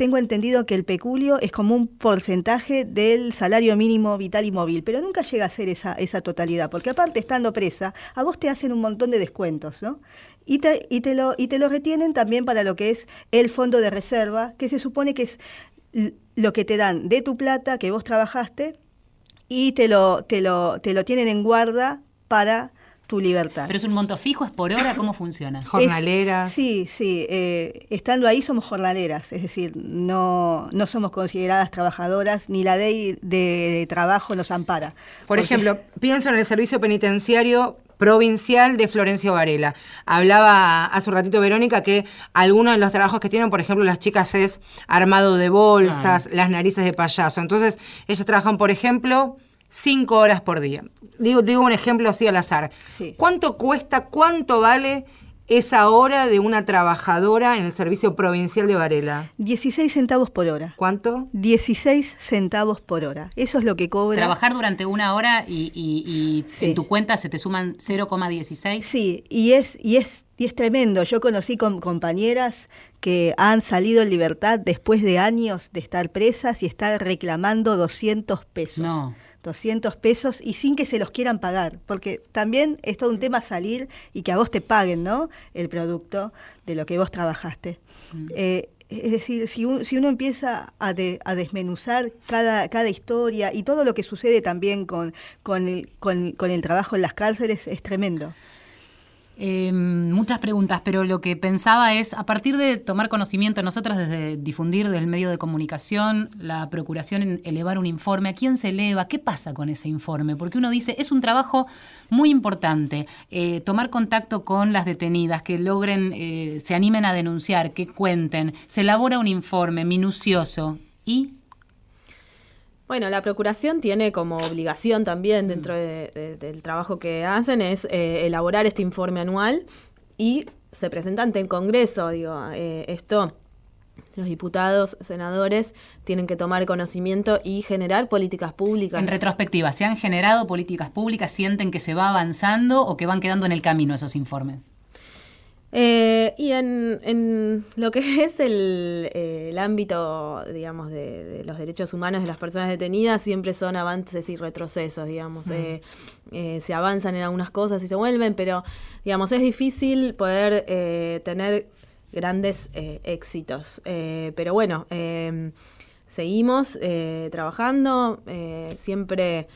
tengo entendido que el peculio es como un porcentaje del salario mínimo vital y móvil, pero nunca llega a ser esa, esa totalidad, porque aparte estando presa, a vos te hacen un montón de descuentos, ¿no? Y te, y te, lo, y te lo retienen también para lo que es el fondo de reserva, que se supone que es lo que te dan de tu plata que vos trabajaste y te lo, te lo, te lo tienen en guarda para tu libertad. ¿Pero es un monto fijo? ¿Es por hora? ¿Cómo funciona? ¿Jornaleras? sí, sí. Eh, estando ahí somos jornaleras, es decir, no, no somos consideradas trabajadoras, ni la ley de, trabajo nos ampara. Por ejemplo, pienso en el servicio penitenciario provincial de Florencio Varela. Hablaba hace un ratito Verónica que algunos de los trabajos que tienen, por ejemplo, las chicas es armado de bolsas, las narices de payaso. Entonces, ellas trabajan, por ejemplo, cinco horas por día. Digo, digo un ejemplo así al azar. ¿Cuánto cuesta, cuánto vale esa hora de una trabajadora en el servicio provincial de Varela? 16 centavos por hora. ¿Cuánto? 16 centavos por hora. Eso es lo que cobra. Trabajar durante una hora y, en tu cuenta se te suman 0,16. Sí, y es, y es y es tremendo. Yo conocí con compañeras que han salido en libertad después de años de estar presas y estar reclamando 200 pesos. No. 200 pesos y sin que se los quieran pagar, porque también es todo un tema salir y que a vos te paguen, ¿no? El producto de lo que vos trabajaste. Mm. Eh, es decir, si, si uno empieza a, a, desmenuzar cada, cada historia y todo lo que sucede también con, con, el, con, con el trabajo en las cárceles, es tremendo. Eh, muchas preguntas, pero lo que pensaba es, a partir de tomar conocimiento, nosotras desde difundir del medio de comunicación, la procuración en elevar un informe, ¿a quién se eleva? ¿Qué pasa con ese informe? Porque uno dice, es un trabajo muy importante, eh, tomar contacto con las detenidas, que logren, eh, se animen a denunciar, que cuenten, se elabora un informe minucioso y bueno, la Procuración tiene como obligación también dentro del trabajo que hacen es eh, elaborar este informe anual y se presenta ante el Congreso. Digo, eh, esto los diputados, senadores tienen que tomar conocimiento y generar políticas públicas. En retrospectiva, ¿se han generado políticas públicas? ¿Sienten que se va avanzando o que van quedando en el camino esos informes? Eh, y en, lo que es el, ámbito, digamos, de, los derechos humanos de las personas detenidas, siempre son avances y retrocesos, digamos. Eh, eh, se avanzan en algunas cosas y se vuelven, pero, digamos, es difícil poder tener grandes éxitos. pero bueno, seguimos eh, trabajando, eh, siempre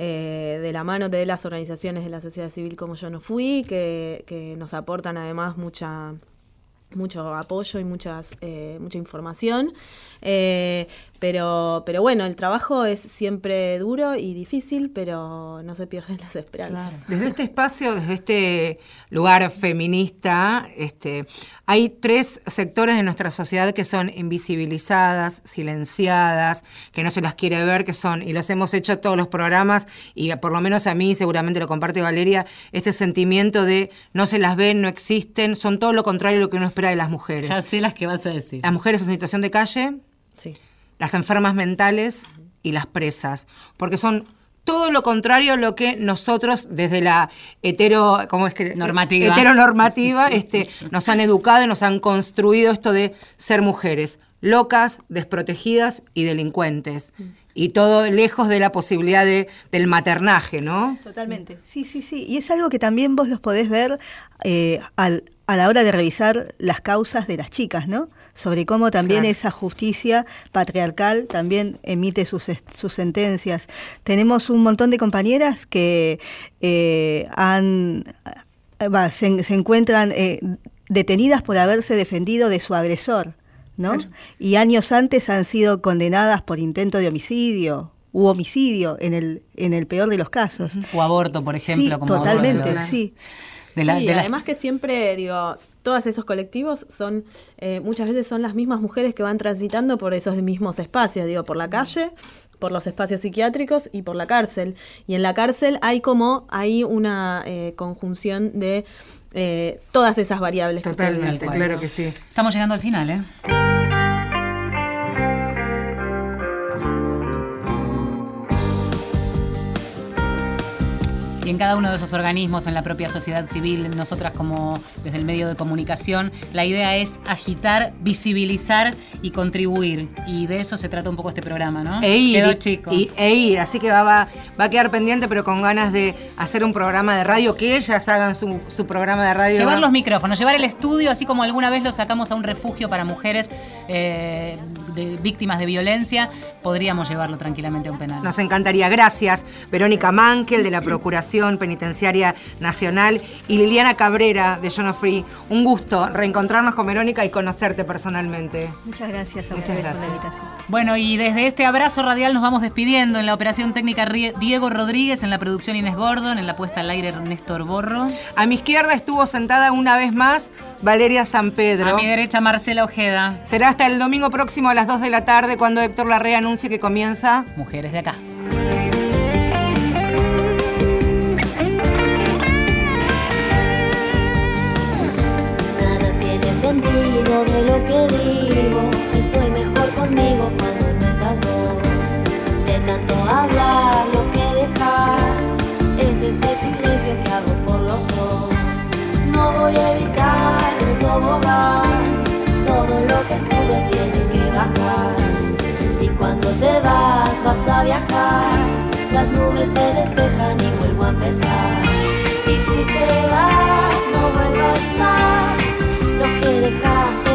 eh, de la mano de las organizaciones de la sociedad civil como yo no fui, que, que nos aportan además mucha mucho apoyo y muchas eh, mucha información. Eh, pero pero bueno el trabajo es siempre duro y difícil pero no se pierden las esperanzas. Desde este espacio desde este lugar feminista este hay tres sectores de nuestra sociedad que son invisibilizadas silenciadas que no se las quiere ver que son y los hemos hecho todos los programas y por lo menos a mí seguramente lo comparte Valeria este sentimiento de no se las ven no existen son todo lo contrario a lo que uno espera de las mujeres Ya sé las que vas a decir. las mujeres en situación de calle sí las enfermas mentales y las presas, porque son todo lo contrario a lo que nosotros desde la hetero, ¿cómo es que? Normativa. heteronormativa este, nos han educado y nos han construido esto de ser mujeres locas, desprotegidas y delincuentes. Y todo lejos de la posibilidad de, del maternaje, ¿no? Totalmente, sí, sí, sí. Y es algo que también vos los podés ver eh, al- a la hora de revisar las causas de las chicas, ¿no? Sobre cómo también Claro. esa justicia patriarcal también emite sus, sus sentencias. Tenemos un montón de compañeras que eh, han, se, se encuentran eh, detenidas por haberse defendido de su agresor, ¿no? Y años antes han sido condenadas por intento de homicidio u homicidio en el, en el peor de los casos. O aborto, por ejemplo. Sí, como de totalmente, los- sí. de la- Sí, de las- además que siempre, digo, todos esos colectivos son, eh, muchas veces son las mismas mujeres que van transitando por esos mismos espacios, digo, por la calle, por los espacios psiquiátricos y por la cárcel. Y en la cárcel hay como, hay una eh, conjunción de eh, todas esas variables. Totalmente, claro que sí. Estamos llegando al final, ¿eh? Y en cada uno de esos organismos, en la propia sociedad civil, nosotras como desde el medio de comunicación, la idea es agitar, visibilizar y contribuir. Y de eso se trata un poco este programa, ¿no? E ir, Quedó chico. y- e ir, así que va, va, va a quedar pendiente, pero con ganas de hacer un programa de radio, que ellas hagan su, su programa de radio. Llevar los micrófonos, llevar el estudio, así como alguna vez lo sacamos a un refugio para mujeres eh, de- víctimas de violencia, podríamos llevarlo tranquilamente a un penal. Nos encantaría. Gracias, Verónica Mankel, de la Procuración Penitenciaria Nacional, y Liliana Cabrera, de No Free. Un gusto reencontrarnos con Verónica y conocerte personalmente. Muchas gracias a Muchas ustedes por gracias. la invitación. Bueno, y desde este abrazo radial nos vamos despidiendo. En la operación técnica Diego Rodríguez, en la producción Inés Gordon, en la puesta al aire Ernesto Orborro. A mi izquierda estuvo sentada una vez más Valeria San Pedro. A mi derecha Marcela Ojeda. Será hasta el domingo próximo a las 2 de la tarde cuando Héctor Larrea anuncie que comienza. Mujeres de acá. Y si te vas, no vuelvas más. Lo que dejaste